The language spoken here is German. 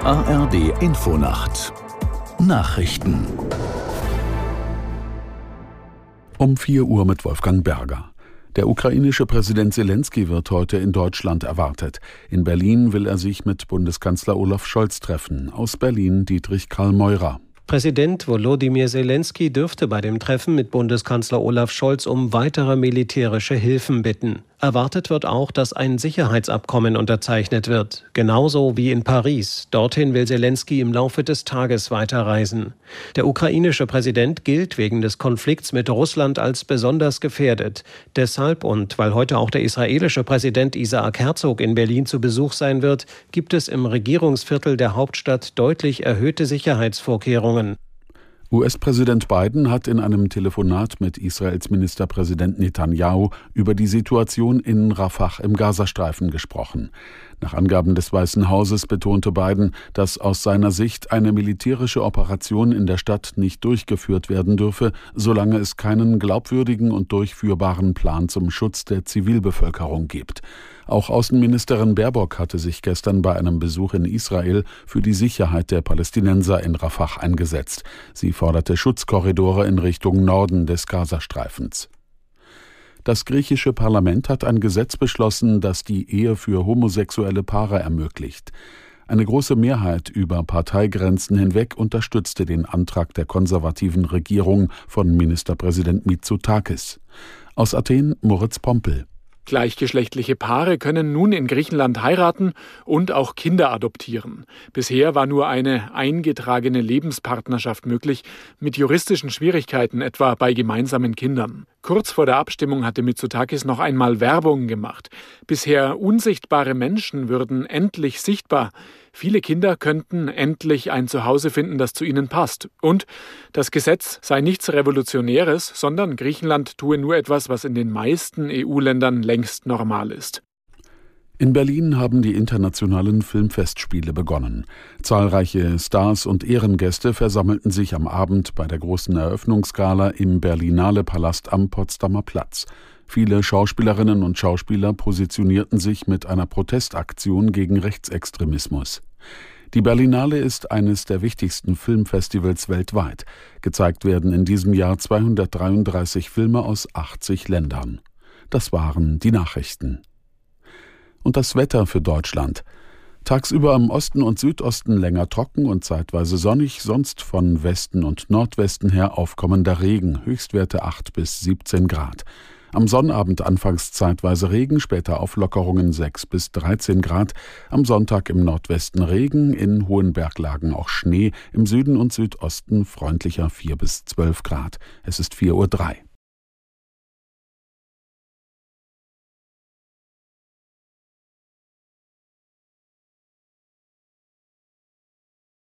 ARD Infonacht Nachrichten um 4 Uhr mit Wolfgang Berger. Der ukrainische Präsident Zelensky wird heute in Deutschland erwartet. In Berlin will er sich mit Bundeskanzler Olaf Scholz treffen. Aus Berlin Dietrich Karl Meurer. Präsident Volodymyr Zelensky dürfte bei dem Treffen mit Bundeskanzler Olaf Scholz um weitere militärische Hilfen bitten. Erwartet wird auch, dass ein Sicherheitsabkommen unterzeichnet wird, genauso wie in Paris. Dorthin will Zelensky im Laufe des Tages weiterreisen. Der ukrainische Präsident gilt wegen des Konflikts mit Russland als besonders gefährdet. Deshalb und weil heute auch der israelische Präsident Isaac Herzog in Berlin zu Besuch sein wird, gibt es im Regierungsviertel der Hauptstadt deutlich erhöhte Sicherheitsvorkehrungen. US-Präsident Biden hat in einem Telefonat mit Israels Ministerpräsident Netanyahu über die Situation in Rafah im Gazastreifen gesprochen. Nach Angaben des Weißen Hauses betonte Biden, dass aus seiner Sicht eine militärische Operation in der Stadt nicht durchgeführt werden dürfe, solange es keinen glaubwürdigen und durchführbaren Plan zum Schutz der Zivilbevölkerung gibt. Auch Außenministerin Baerbock hatte sich gestern bei einem Besuch in Israel für die Sicherheit der Palästinenser in Rafah eingesetzt. Sie forderte Schutzkorridore in Richtung Norden des Gazastreifens. Das griechische Parlament hat ein Gesetz beschlossen, das die Ehe für homosexuelle Paare ermöglicht. Eine große Mehrheit über Parteigrenzen hinweg unterstützte den Antrag der konservativen Regierung von Ministerpräsident Mitsotakis. Aus Athen Moritz Pompel. Gleichgeschlechtliche Paare können nun in Griechenland heiraten und auch Kinder adoptieren. Bisher war nur eine eingetragene Lebenspartnerschaft möglich, mit juristischen Schwierigkeiten etwa bei gemeinsamen Kindern. Kurz vor der Abstimmung hatte Mitsotakis noch einmal Werbung gemacht. Bisher unsichtbare Menschen würden endlich sichtbar. Viele Kinder könnten endlich ein Zuhause finden, das zu ihnen passt. Und das Gesetz sei nichts Revolutionäres, sondern Griechenland tue nur etwas, was in den meisten EU-Ländern längst normal ist. In Berlin haben die internationalen Filmfestspiele begonnen. Zahlreiche Stars und Ehrengäste versammelten sich am Abend bei der großen Eröffnungsgala im Berlinale Palast am Potsdamer Platz. Viele Schauspielerinnen und Schauspieler positionierten sich mit einer Protestaktion gegen Rechtsextremismus. Die Berlinale ist eines der wichtigsten Filmfestivals weltweit. Gezeigt werden in diesem Jahr 233 Filme aus 80 Ländern. Das waren die Nachrichten. Und das Wetter für Deutschland. Tagsüber im Osten und Südosten länger trocken und zeitweise sonnig, sonst von Westen und Nordwesten her aufkommender Regen, Höchstwerte 8 bis 17 Grad. Am Sonnabend anfangs zeitweise Regen, später Auflockerungen 6 bis 13 Grad. Am Sonntag im Nordwesten Regen, in hohen Berglagen auch Schnee, im Süden und Südosten freundlicher 4 bis 12 Grad. Es ist 4.03 Uhr.